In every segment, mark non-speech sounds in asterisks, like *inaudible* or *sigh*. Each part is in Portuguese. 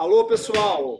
Alô, pessoal.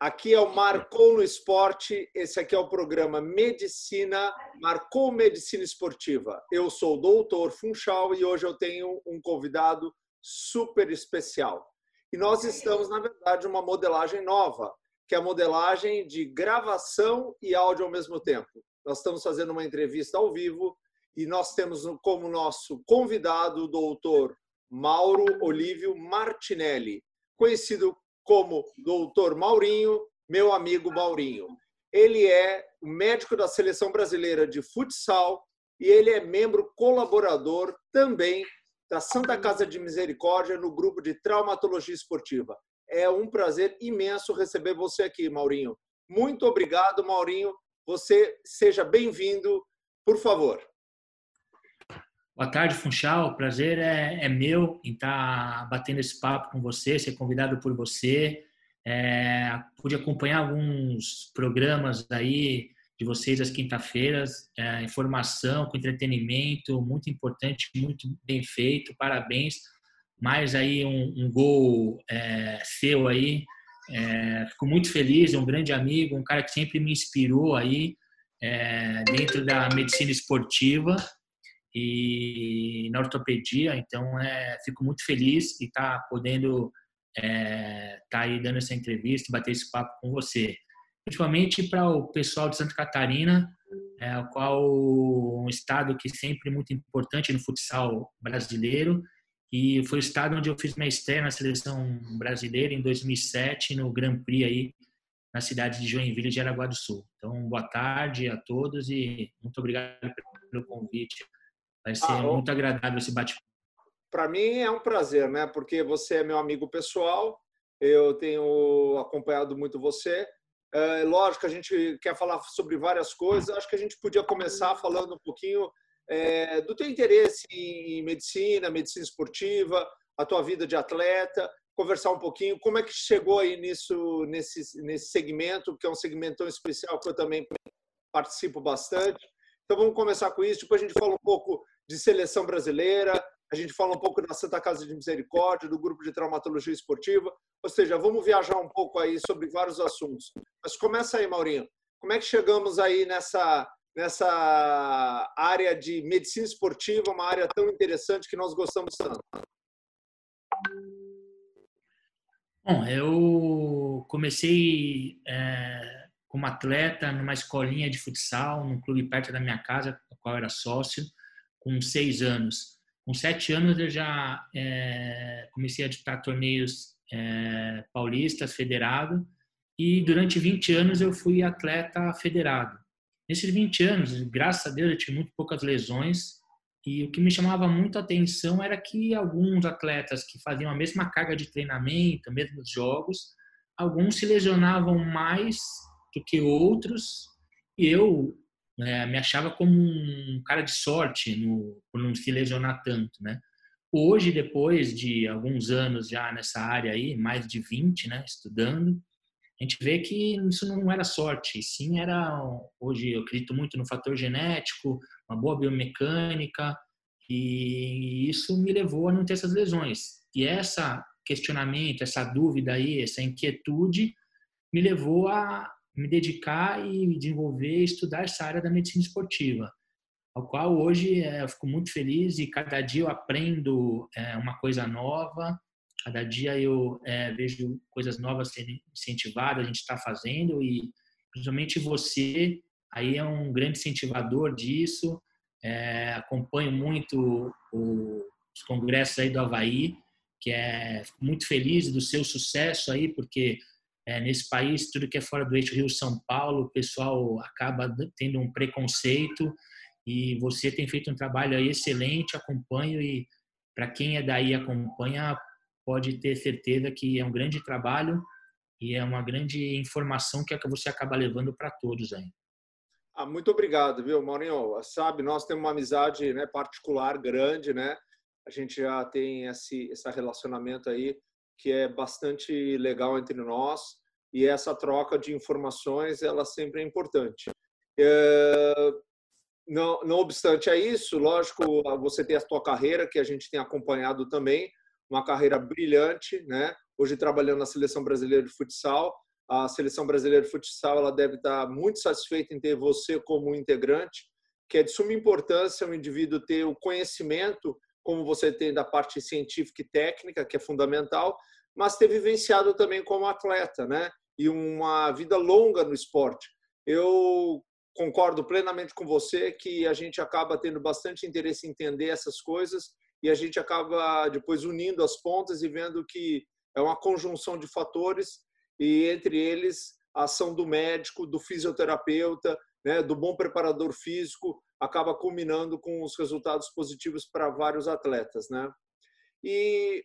Aqui é o Marcou no Esporte. Esse aqui é o programa Medicina, Marcou Medicina Esportiva. Eu sou o doutor Funchal e hoje eu tenho um convidado super especial. E nós estamos, na verdade, uma modelagem nova, que é a modelagem de gravação e áudio ao mesmo tempo. Nós estamos fazendo uma entrevista ao vivo e nós temos como nosso convidado o doutor Mauro Olívio Martinelli, conhecido como doutor Maurinho, meu amigo Maurinho. Ele é médico da Seleção Brasileira de Futsal e ele é membro colaborador também da Santa Casa de Misericórdia no grupo de traumatologia esportiva. É um prazer imenso receber você aqui, Maurinho. Muito obrigado, Maurinho. Você seja bem-vindo, por favor. Boa tarde, Funchal. O prazer é, é meu em estar tá batendo esse papo com você, ser convidado por você. É, pude acompanhar alguns programas aí de vocês às quinta-feiras, é, informação com entretenimento, muito importante, muito bem feito, parabéns. Mais aí um, um gol é, seu aí, é, fico muito feliz, é um grande amigo, um cara que sempre me inspirou aí é, dentro da medicina esportiva e na ortopedia, então é, fico muito feliz e estar tá podendo estar é, tá aí dando essa entrevista, bater esse papo com você. Principalmente para o pessoal de Santa Catarina, é, o qual um estado que sempre é muito importante no futsal brasileiro e foi o estado onde eu fiz minha estreia na seleção brasileira em 2007 no Grand Prix aí na cidade de Joinville de Araguá do Sul. Então, boa tarde a todos e muito obrigado pelo convite Vai ser ah, muito agradável esse bate-papo. Para mim é um prazer, né? Porque você é meu amigo pessoal, eu tenho acompanhado muito você. É, lógico, a gente quer falar sobre várias coisas. Acho que a gente podia começar falando um pouquinho é, do teu interesse em medicina, medicina esportiva, a tua vida de atleta, conversar um pouquinho como é que chegou aí nisso, nesse, nesse segmento, que é um segmento tão especial que eu também participo bastante. Então vamos começar com isso. Depois a gente fala um pouco de seleção brasileira, a gente fala um pouco da Santa Casa de Misericórdia, do grupo de traumatologia esportiva, ou seja, vamos viajar um pouco aí sobre vários assuntos. Mas começa aí, Maurinho. Como é que chegamos aí nessa nessa área de medicina esportiva, uma área tão interessante que nós gostamos tanto? Bom, eu comecei é, como atleta numa escolinha de futsal, num clube perto da minha casa, do qual eu era sócio com seis anos. Com sete anos eu já é, comecei a disputar torneios é, paulistas, federado, e durante 20 anos eu fui atleta federado. Nesses 20 anos, graças a Deus, eu tive muito poucas lesões, e o que me chamava muito a atenção era que alguns atletas que faziam a mesma carga de treinamento, mesmos jogos, alguns se lesionavam mais do que outros, e eu né, me achava como um cara de sorte no, por não se lesionar tanto, né? Hoje, depois de alguns anos já nessa área aí, mais de 20, né, estudando, a gente vê que isso não era sorte, sim era, hoje eu acredito muito no fator genético, uma boa biomecânica, e isso me levou a não ter essas lesões. E essa questionamento, essa dúvida aí, essa inquietude me levou a, me dedicar e desenvolver estudar essa área da medicina esportiva, ao qual hoje é, eu fico muito feliz e cada dia eu aprendo é, uma coisa nova, cada dia eu é, vejo coisas novas sendo incentivadas, a gente está fazendo e principalmente você aí é um grande incentivador disso, acompanho muito o, os congressos aí do Havaí, que é muito feliz do seu sucesso aí, porque é, nesse país, tudo que é fora do eixo Rio-São Paulo, o pessoal acaba tendo um preconceito e você tem feito um trabalho excelente, acompanho e para quem é daí acompanha, pode ter certeza que é um grande trabalho e é uma grande informação que, é que você acaba levando para todos aí. Ah, muito obrigado, viu, Maurinho? Sabe, nós temos uma amizade né, particular grande, né? A gente já tem esse, esse relacionamento aí que é bastante legal entre nós e essa troca de informações ela sempre é importante. É, não, não obstante a isso, lógico, você tem a sua carreira que a gente tem acompanhado também, uma carreira brilhante, né? hoje trabalhando na Seleção Brasileira de Futsal. A Seleção Brasileira de Futsal ela deve estar muito satisfeita em ter você como integrante, que é de suma importância o indivíduo ter o conhecimento, como você tem da parte científica e técnica, que é fundamental, mas ter vivenciado também como atleta, né? E uma vida longa no esporte. Eu concordo plenamente com você que a gente acaba tendo bastante interesse em entender essas coisas e a gente acaba depois unindo as pontas e vendo que é uma conjunção de fatores e entre eles a ação do médico, do fisioterapeuta, né, do bom preparador físico acaba culminando com os resultados positivos para vários atletas, né? E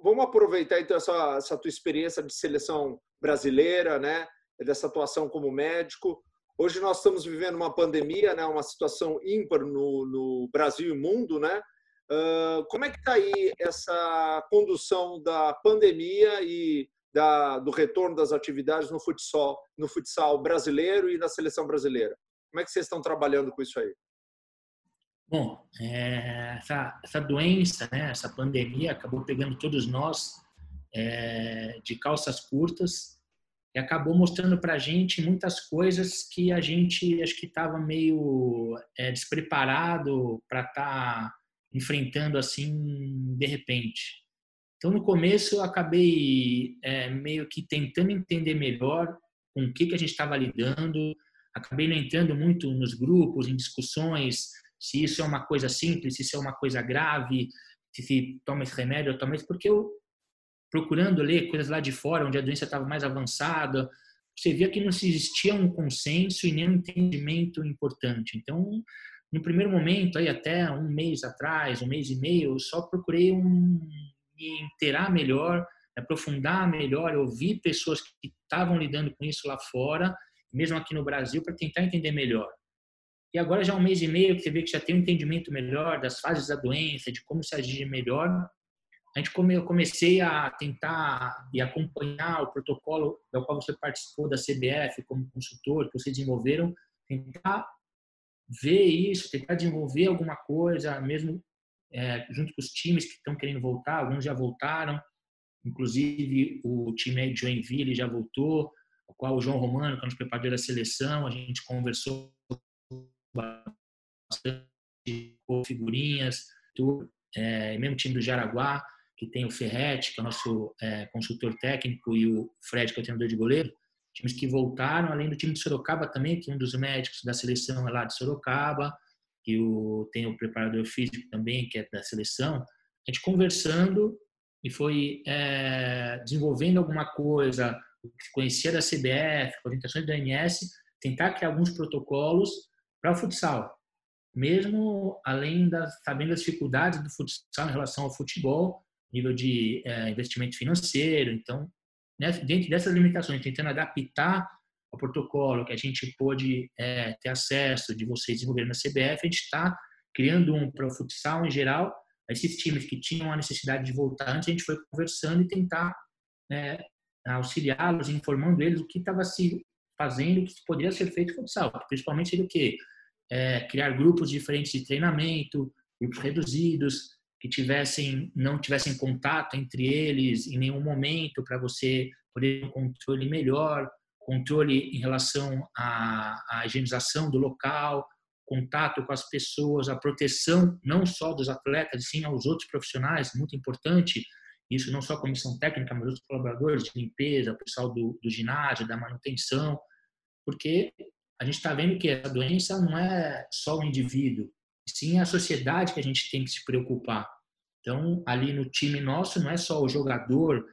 vamos aproveitar então essa, essa tua experiência de seleção brasileira, né? Dessa atuação como médico. Hoje nós estamos vivendo uma pandemia, né? Uma situação ímpar no, no Brasil e mundo, né? Uh, como é que está aí essa condução da pandemia e da, do retorno das atividades no futsal, no futsal brasileiro e na seleção brasileira? Como é que vocês estão trabalhando com isso aí? Bom, é, essa, essa doença, né, essa pandemia acabou pegando todos nós é, de calças curtas e acabou mostrando para a gente muitas coisas que a gente acho que estava meio é, despreparado para estar tá enfrentando assim de repente. Então no começo eu acabei é, meio que tentando entender melhor com o que que a gente estava lidando, acabei não entrando muito nos grupos, em discussões, se isso é uma coisa simples, se isso é uma coisa grave, se, se toma esse remédio ou toma esse, porque eu procurando ler coisas lá de fora, onde a doença estava mais avançada, você via que não existia um consenso e nem um entendimento importante. Então, no primeiro momento, aí até um mês atrás, um mês e meio, eu só procurei um, me inteirar melhor, aprofundar melhor, ouvir pessoas que estavam lidando com isso lá fora mesmo aqui no Brasil, para tentar entender melhor. E agora já há um mês e meio que você vê que já tem um entendimento melhor das fases da doença, de como se agir melhor. A gente come, eu comecei a tentar e acompanhar o protocolo do qual você participou da CBF como consultor, que vocês desenvolveram, tentar ver isso, tentar desenvolver alguma coisa, mesmo é, junto com os times que estão querendo voltar, alguns já voltaram, inclusive o time de Joinville já voltou, o qual o João Romano, que é o preparador da seleção, a gente conversou bastante figurinhas, tudo, é, mesmo time do Jaraguá, que tem o Ferretti, que é o nosso é, consultor técnico, e o Fred, que é o treinador de goleiro, times que voltaram, além do time de Sorocaba também, que um dos médicos da seleção é lá de Sorocaba, e o, tem o preparador físico também, que é da seleção, a gente conversando e foi é, desenvolvendo alguma coisa, conhecia da CBF, orientações da OMS, tentar criar alguns protocolos para o futsal, mesmo além das sabendo das dificuldades do futsal em relação ao futebol, nível de é, investimento financeiro. Então, né, dentro dessas limitações, tentando adaptar o protocolo que a gente pôde é, ter acesso de vocês desenvolverem na CBF, a gente está criando um para o futsal em geral. Esses times que tinham a necessidade de voltar antes, a gente foi conversando e tentar né, auxiliá-los, informando eles o que estava se fazendo, o que poderia ser feito com o futsal. Principalmente seria o quê? É, criar grupos diferentes de treinamento, grupos reduzidos, que tivessem não tivessem contato entre eles em nenhum momento para você poder ter um controle melhor, controle em relação à, à higienização do local, contato com as pessoas, a proteção não só dos atletas, sim aos outros profissionais, muito importante, isso não só a comissão técnica, mas os colaboradores de limpeza, o pessoal do, do ginásio, da manutenção, porque a gente está vendo que a doença não é só o indivíduo, sim a sociedade que a gente tem que se preocupar. Então, ali no time nosso, não é só o jogador,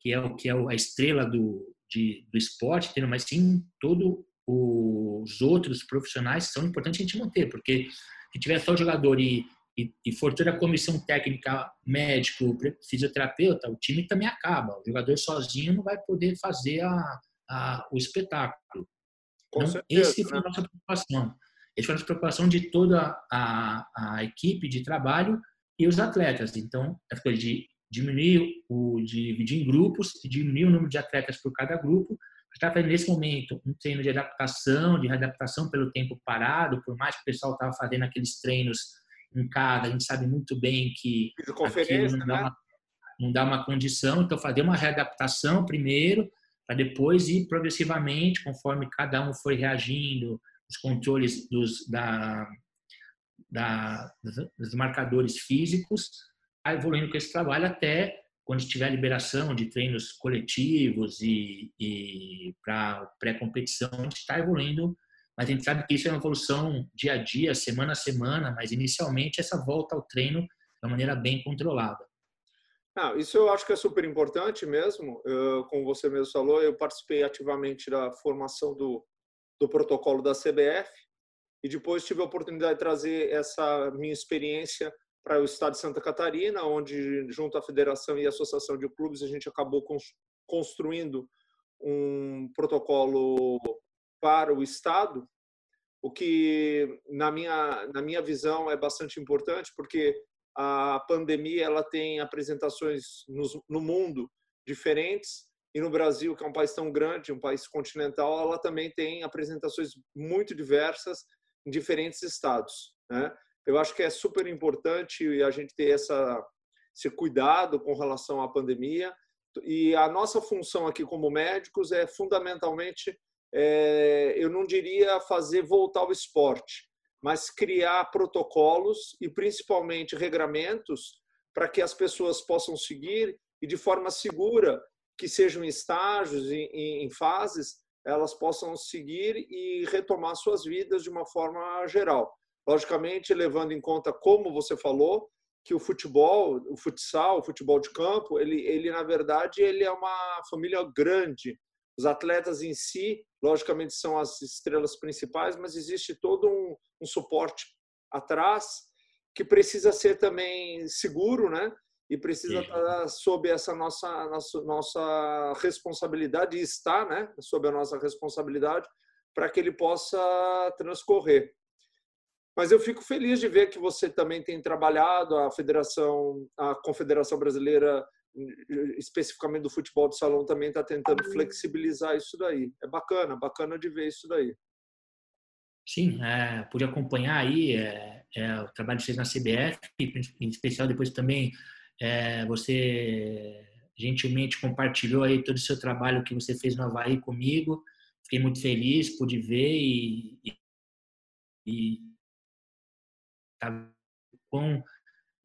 que é o que é a estrela do, de, do esporte, mas sim todos os outros profissionais são importantes a gente manter, porque se tiver só o jogador e e, e for toda a comissão técnica, médico, fisioterapeuta, o time também acaba. O jogador sozinho não vai poder fazer a, a, o espetáculo. Com então, certeza, esse foi a né? nossa preocupação. Essa foi a nossa preocupação de toda a, a equipe de trabalho e os atletas. Então, a coisa de diminuir o dividir em grupos e diminuir o número de atletas por cada grupo está fazendo nesse momento um treino de adaptação, de readaptação pelo tempo parado, por mais que o pessoal estava fazendo aqueles treinos em casa, a gente sabe muito bem que conferência, não, dá né? uma, não dá uma condição, então fazer uma readaptação primeiro, para depois ir progressivamente, conforme cada um foi reagindo, os controles dos, da, da, dos marcadores físicos, a evoluindo com esse trabalho até quando tiver liberação de treinos coletivos e, e para pré-competição, a gente está evoluindo, mas a gente sabe que isso é uma evolução dia a dia, semana a semana, mas inicialmente essa volta ao treino de uma maneira bem controlada. Ah, isso eu acho que é super importante mesmo. Eu, como você mesmo falou, eu participei ativamente da formação do, do protocolo da CBF e depois tive a oportunidade de trazer essa minha experiência para o estado de Santa Catarina, onde, junto à federação e associação de clubes, a gente acabou construindo um protocolo para o estado, o que, na minha, na minha visão, é bastante importante, porque a pandemia ela tem apresentações no, no mundo diferentes e no Brasil, que é um país tão grande, um país continental, ela também tem apresentações muito diversas em diferentes estados. Né? Eu acho que é super importante a gente ter essa, esse cuidado com relação à pandemia. E a nossa função aqui como médicos é fundamentalmente, é, eu não diria fazer voltar ao esporte, mas criar protocolos e principalmente regramentos para que as pessoas possam seguir e de forma segura, que sejam estágios, em, em fases, elas possam seguir e retomar suas vidas de uma forma geral. Logicamente, levando em conta, como você falou, que o futebol, o futsal, o futebol de campo, ele, ele na verdade, ele é uma família grande. Os atletas em si, logicamente, são as estrelas principais, mas existe todo um, um suporte atrás que precisa ser também seguro, né? E precisa estar sob essa nossa, nossa, nossa responsabilidade, e está, né? Sob a nossa responsabilidade, para que ele possa transcorrer. Mas eu fico feliz de ver que você também tem trabalhado a Federação, a Confederação Brasileira especificamente do futebol de salão também está tentando flexibilizar isso daí. É bacana, bacana de ver isso daí. Sim, é, pude acompanhar aí é, é, o trabalho de vocês na CBF, em especial depois também é, você gentilmente compartilhou aí todo o seu trabalho que você fez no Havaí comigo. Fiquei muito feliz, pude ver e, e, e tá, com,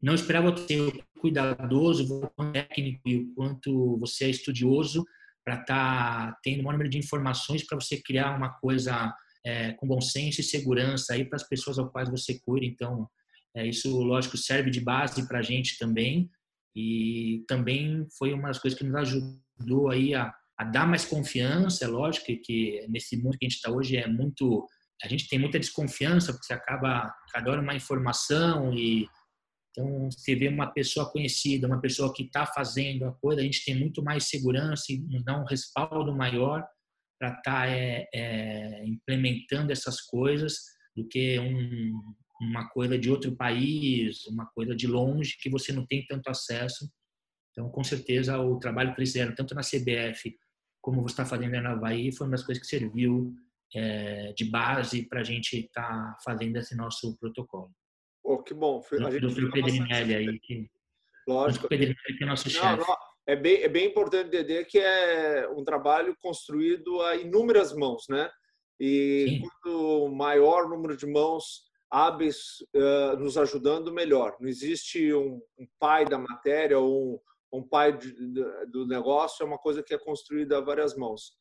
não esperava ser cuidadoso, o técnico e o quanto você é estudioso para estar tá tendo um número de informações para você criar uma coisa é, com bom senso e segurança aí para as pessoas ao quais você cuida. Então, é, isso, lógico, serve de base para a gente também e também foi uma das coisas que nos ajudou aí a, a dar mais confiança. É lógico que, nesse mundo que a gente está hoje é muito a gente tem muita desconfiança porque acaba cada hora uma informação e então você vê uma pessoa conhecida, uma pessoa que está fazendo a coisa, a gente tem muito mais segurança e nos dá um respaldo maior para estar tá, é, é, implementando essas coisas do que um, uma coisa de outro país, uma coisa de longe que você não tem tanto acesso. Então, com certeza, o trabalho que eles fizeram, tanto na CBF como você está fazendo na Havaí, foi uma das coisas que serviu é, de base para a gente estar tá fazendo esse nosso protocolo. Oh, que bom. A gente do Pedrinelli aí. Que... Lógico. O Pedrinelli que é nosso chefe. É bem, é bem importante entender que é um trabalho construído a inúmeras mãos, né? E Sim. quanto maior número de mãos hábeis uh, nos ajudando, melhor. Não existe um, um pai da matéria ou um, um pai de, de, do negócio, é uma coisa que é construída a várias mãos.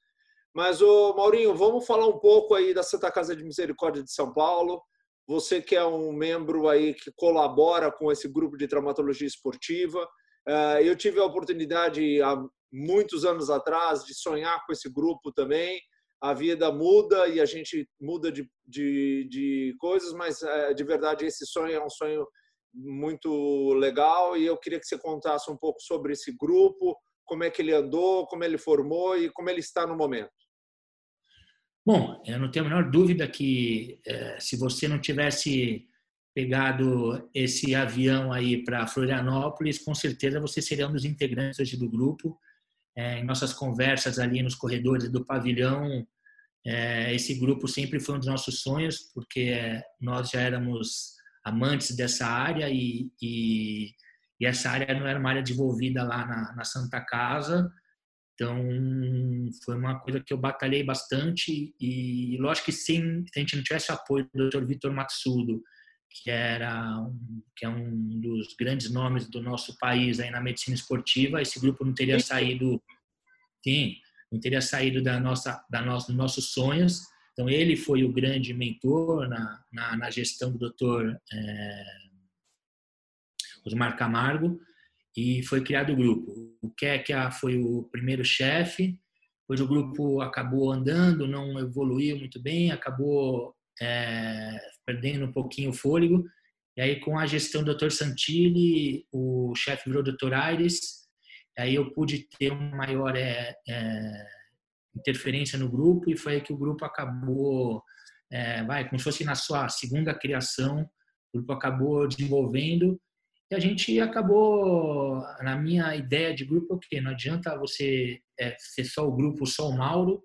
Mas, ô, Maurinho, vamos falar um pouco aí da Santa Casa de Misericórdia de São Paulo. Você que é um membro aí que colabora com esse grupo de traumatologia esportiva, eh, eu tive a oportunidade há muitos anos atrás de sonhar com esse grupo também. A vida muda e a gente muda de, de, de coisas, mas eh, de verdade esse sonho é um sonho muito legal e eu queria que você contasse um pouco sobre esse grupo, como é que ele andou, como ele formou e como ele está no momento. Bom, eu não tenho a menor dúvida que eh, se você não tivesse pegado esse avião aí para Florianópolis, com certeza você seria um dos integrantes hoje do grupo. É, em nossas conversas ali nos corredores do pavilhão, é, esse grupo sempre foi um dos nossos sonhos, porque nós já éramos amantes dessa área e, e, e essa área não era uma área desenvolvida lá na, na Santa Casa, então foi uma coisa que eu batalhei bastante e, lógico que sem, se a gente não tivesse o apoio do Dr. Vitor Matsudo, que era um, que é um dos grandes nomes do nosso país aí na medicina esportiva, esse grupo não teria saído, sim, não teria saído da nossa, da nossa, dos nossos sonhos. Então ele foi o grande mentor na, na, na gestão do Dr. É, Osmar Camargo e foi criado o grupo. O Kekia foi o primeiro chefe, depois o grupo acabou andando, não evoluiu muito bem, acabou é, perdendo um pouquinho o fôlego. E aí, com a gestão do Dr. Santilli, o chefe virou Dr. Aires, aí eu pude ter uma maior é, é, interferência no grupo e foi aí que o grupo acabou, é, vai, como se fosse na sua segunda criação, o grupo acabou desenvolvendo e a gente acabou, na minha ideia de grupo, o quê? Não adianta você é, ser só o grupo, só o Mauro.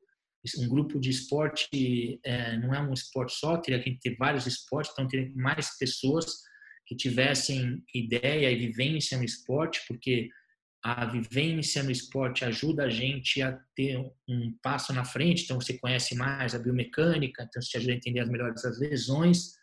Um grupo de esporte é, não é um esporte só, teria que ter vários esportes, então teria mais pessoas que tivessem ideia e vivência no esporte, porque a vivência no esporte ajuda a gente a ter um passo na frente, então você conhece mais a biomecânica, então isso te ajuda a entender as melhores das lesões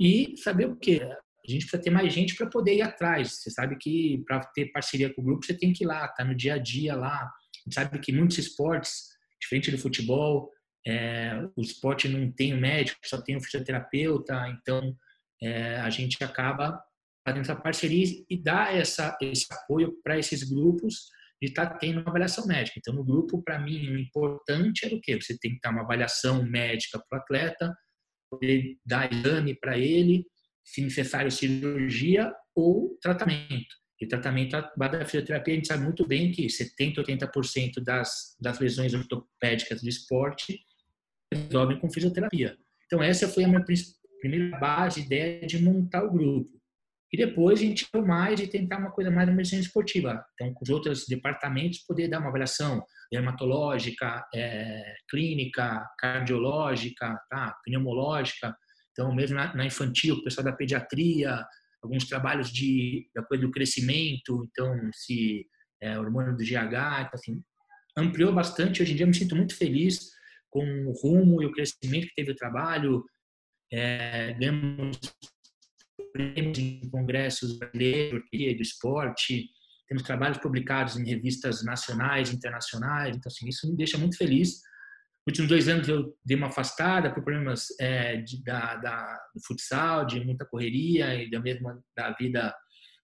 e saber o que a gente precisa ter mais gente para poder ir atrás. Você sabe que para ter parceria com o grupo, você tem que ir lá, tá no dia a dia lá. A gente sabe que muitos esportes, diferente do futebol, é, o esporte não tem o médico, só tem o fisioterapeuta, então é, a gente acaba fazendo essa parceria e dá essa, esse apoio para esses grupos de estar tá tendo uma avaliação médica. Então, no grupo, para mim, o importante era o quê? Você tem que dar uma avaliação médica para o atleta, poder dar exame para ele, se necessário cirurgia ou tratamento. E tratamento da fisioterapia, a gente sabe muito bem que 70, 80% das, das lesões ortopédicas do esporte resolvem com fisioterapia. Então, essa foi a minha primeira base, ideia de montar o grupo. E depois a gente foi mais de tentar uma coisa mais na medicina esportiva. Então, com os outros departamentos, poder dar uma avaliação dermatológica, é, clínica, cardiológica, tá, pneumológica, então, mesmo na, infantil, o pessoal da pediatria, alguns trabalhos de, da coisa do crescimento, então, se é, hormônio do GH, então, assim, ampliou bastante. Hoje em dia, eu me sinto muito feliz com o rumo e o crescimento que teve o trabalho. É, ganhamos prêmios em congressos brasileiros do esporte, temos trabalhos publicados em revistas nacionais, internacionais, então assim, isso me deixa muito feliz últimos dois anos eu dei uma afastada por problemas é, de, da, da, do futsal, de muita correria e da mesma da vida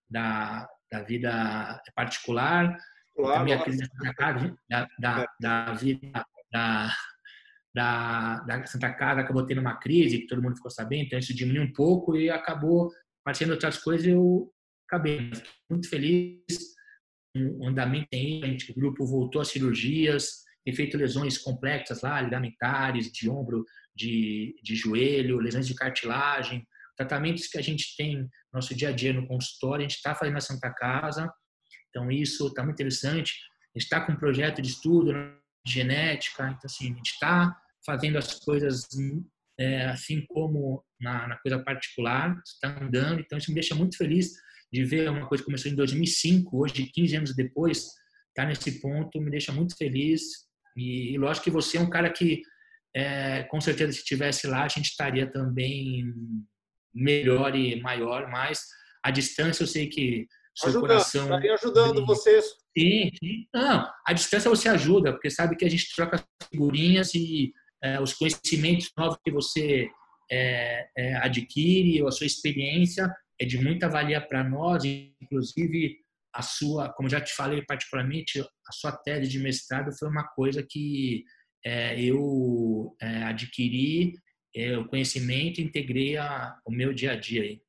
da, da vida particular, claro, também a crise da, casa, da, da, da vida da, da, da Santa Casa acabou tendo uma crise que todo mundo ficou sabendo, então isso diminuiu um pouco e acabou aparecendo outras coisas eu acabei muito feliz. O andamento tem a gente, o grupo voltou às cirurgias tem feito lesões complexas lá, ligamentares, de ombro, de, de joelho, lesões de cartilagem, tratamentos que a gente tem no nosso dia a dia no consultório, a gente está fazendo na Santa Casa, então isso está muito interessante. A gente está com um projeto de estudo de genética, então assim, a gente está fazendo as coisas é, assim como na, na coisa particular, está andando, então isso me deixa muito feliz de ver uma coisa que começou em 2005, hoje, 15 anos depois, está nesse ponto, me deixa muito feliz e, e lógico que você é um cara que, é, com certeza, se tivesse lá, a gente estaria também melhor e maior, mas a distância eu sei que seu ajudando, coração. Estaria ajudando vocês. Sim, sim. Não, a distância você ajuda, porque sabe que a gente troca figurinhas e é, os conhecimentos novos que você é, é, adquire, ou a sua experiência é de muita valia para nós, inclusive a sua, como já te falei particularmente, a sua tese de mestrado foi uma coisa que é, eu é, adquiri é, o conhecimento e integrei a, o meu dia a dia. Aí.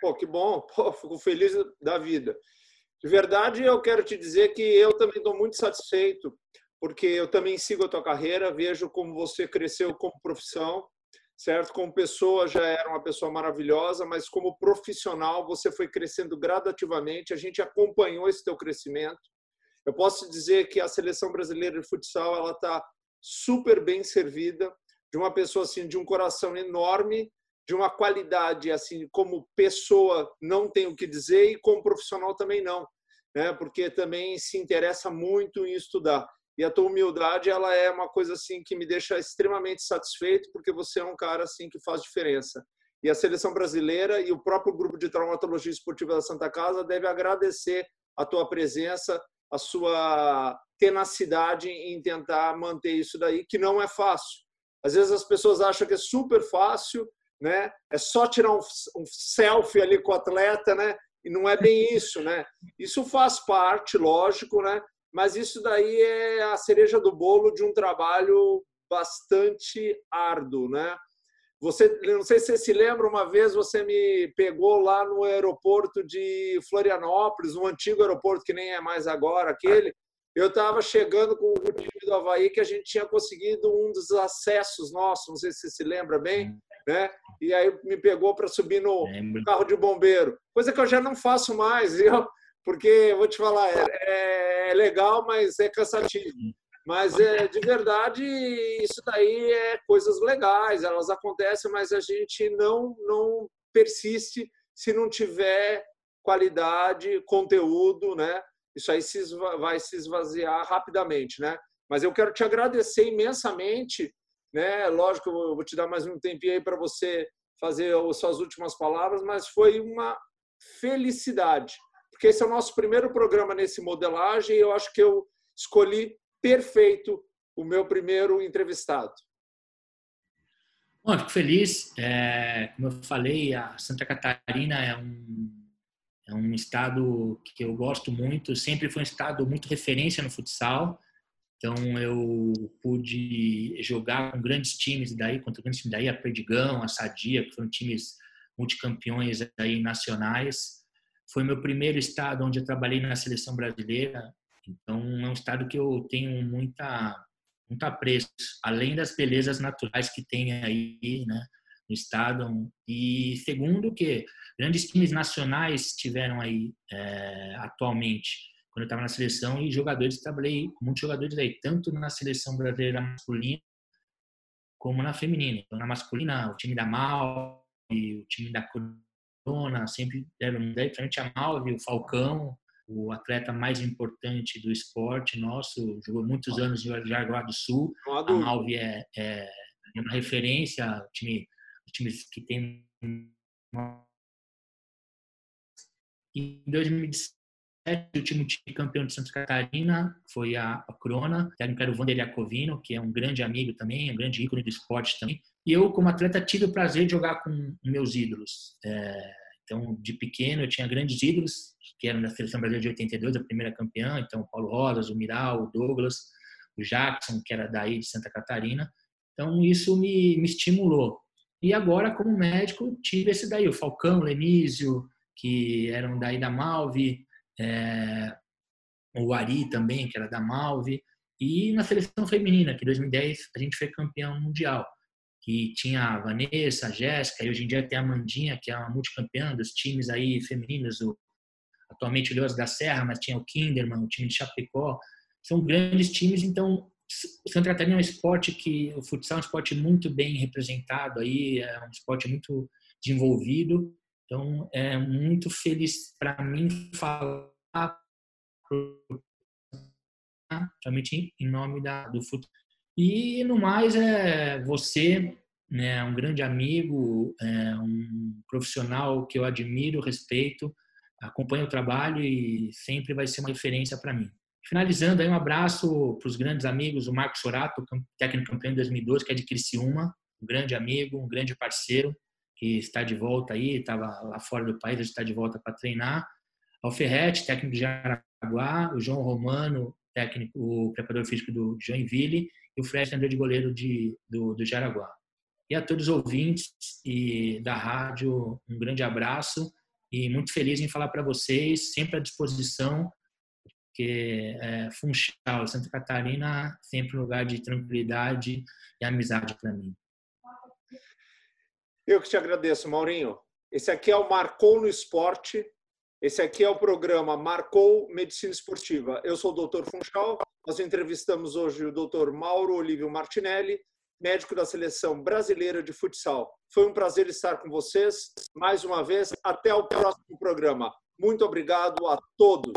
Pô, que bom, *laughs* Pô, fico feliz da vida. De verdade, eu quero te dizer que eu também estou muito satisfeito, porque eu também sigo a tua carreira, vejo como você cresceu como profissão, certo? Como pessoa já era uma pessoa maravilhosa, mas como profissional você foi crescendo gradativamente. A gente acompanhou esse teu crescimento. Eu posso dizer que a seleção brasileira de futsal ela está super bem servida de uma pessoa assim de um coração enorme de uma qualidade assim como pessoa não tenho o que dizer e como profissional também não, né? Porque também se interessa muito em estudar. E a tua humildade ela é uma coisa assim que me deixa extremamente satisfeito porque você é um cara assim que faz diferença. E a seleção brasileira e o próprio grupo de traumatologia esportiva da Santa Casa deve agradecer a tua presença, a sua tenacidade em tentar manter isso daí, que não é fácil. Às vezes as pessoas acham que é super fácil, né? É só tirar um, um selfie ali com o atleta, né? E não é bem isso, né? Isso faz parte, lógico, né? Mas isso daí é a cereja do bolo de um trabalho bastante árduo, né? Você, não sei se você se lembra, uma vez você me pegou lá no aeroporto de Florianópolis, um antigo aeroporto que nem é mais agora aquele. Eu estava chegando com o time do Havaí que a gente tinha conseguido um dos acessos nossos, não sei se você se lembra bem, né? E aí me pegou para subir no carro de bombeiro, coisa que eu já não faço mais, *laughs* viu? Porque vou te falar, é, é legal, mas é cansativo. Mas é de verdade, isso daí é coisas legais, elas acontecem, mas a gente não não persiste se não tiver qualidade, conteúdo, né? Isso aí se vai se esvaziar rapidamente, né? Mas eu quero te agradecer imensamente, né? Lógico, eu vou te dar mais um tempinho aí para você fazer as suas últimas palavras, mas foi uma felicidade, porque esse é o nosso primeiro programa nesse modelagem e eu acho que eu escolhi perfeito o meu primeiro entrevistado. Bom, fico feliz. É, como eu falei, a Santa Catarina é um, é um estado que eu gosto muito. Sempre foi um estado muito referência no futsal. Então eu pude jogar com grandes times daí, contra grandes times daí, a Perdigão, a Sadia, que foram times multicampeões aí nacionais. Foi meu primeiro estado onde eu trabalhei na seleção brasileira. Então, é um estado que eu tenho muita, muito apreço, além das belezas naturais que tem aí, né, no estado. E segundo, que grandes times nacionais tiveram aí é, atualmente, quando eu estava na seleção, e jogadores, trabalhei muitos jogadores aí, tanto na seleção brasileira masculina, como na feminina. Então, na masculina, o time da Mal e o time da Sempre deram daí frente a Malve, o Falcão, o atleta mais importante do esporte nosso, jogou muitos anos no Jaraguá do Sul. A Malve é, é, uma referência, o time, os times que tem. Em 2017, o último time campeão de Santa Catarina foi a, a Crona, o técnico era o Vander Iacovino, que é um grande amigo também, um grande ícone do esporte também. E eu, como atleta, tive o prazer de jogar com meus ídolos. É, então, de pequeno, eu tinha grandes ídolos, que eram da Seleção Brasileira de 82, a primeira campeã. Então, o Paulo Rosas, o Miral, o Douglas, o Jackson, que era daí de Santa Catarina. Então, isso me, me estimulou. E agora, como médico, tive esse daí, o Falcão, o Lenísio, que eram daí da Malve, é, o Ari também, que era da Malve. E na seleção feminina, que em 2010 a gente foi campeão mundial que tinha a Vanessa, a Jéssica, e hoje em dia tem a Mandinha, que é uma multicampeã dos times aí femininos, o, atualmente o Leões da Serra, mas tinha o Kinderman, o time de Chapecó. São grandes times, então Santa Catarina é um esporte que o futsal é um esporte muito bem representado aí, é um esporte muito desenvolvido. Então é muito feliz para mim falar somente em nome da, do futsal e no mais é você, né, um grande amigo, é um profissional que eu admiro, respeito, acompanho o trabalho e sempre vai ser uma referência para mim. Finalizando aí um abraço para os grandes amigos, o Marcos Sorato, técnico campeão em 2012, que é de Criciúma, um grande amigo, um grande parceiro que está de volta aí, estava lá fora do país, está de volta para treinar. Ao técnico de Jaraguá, o João Romano, técnico, o preparador físico do Joinville e o Fred André de goleiro de, do, do Jaraguá. E a todos os ouvintes e da rádio, um grande abraço e muito feliz em falar para vocês, sempre à disposição, porque é, Funchal, Santa Catarina, sempre um lugar de tranquilidade e amizade para mim. Eu que te agradeço, Maurinho. Esse aqui é o Marcou no Esporte. Esse aqui é o programa Marcou Medicina Esportiva. Eu sou o Dr. Funchal, nós entrevistamos hoje o Dr. Mauro Olívio Martinelli, médico da seleção brasileira de futsal. Foi um prazer estar com vocês mais uma vez. Até o próximo programa. Muito obrigado a todos.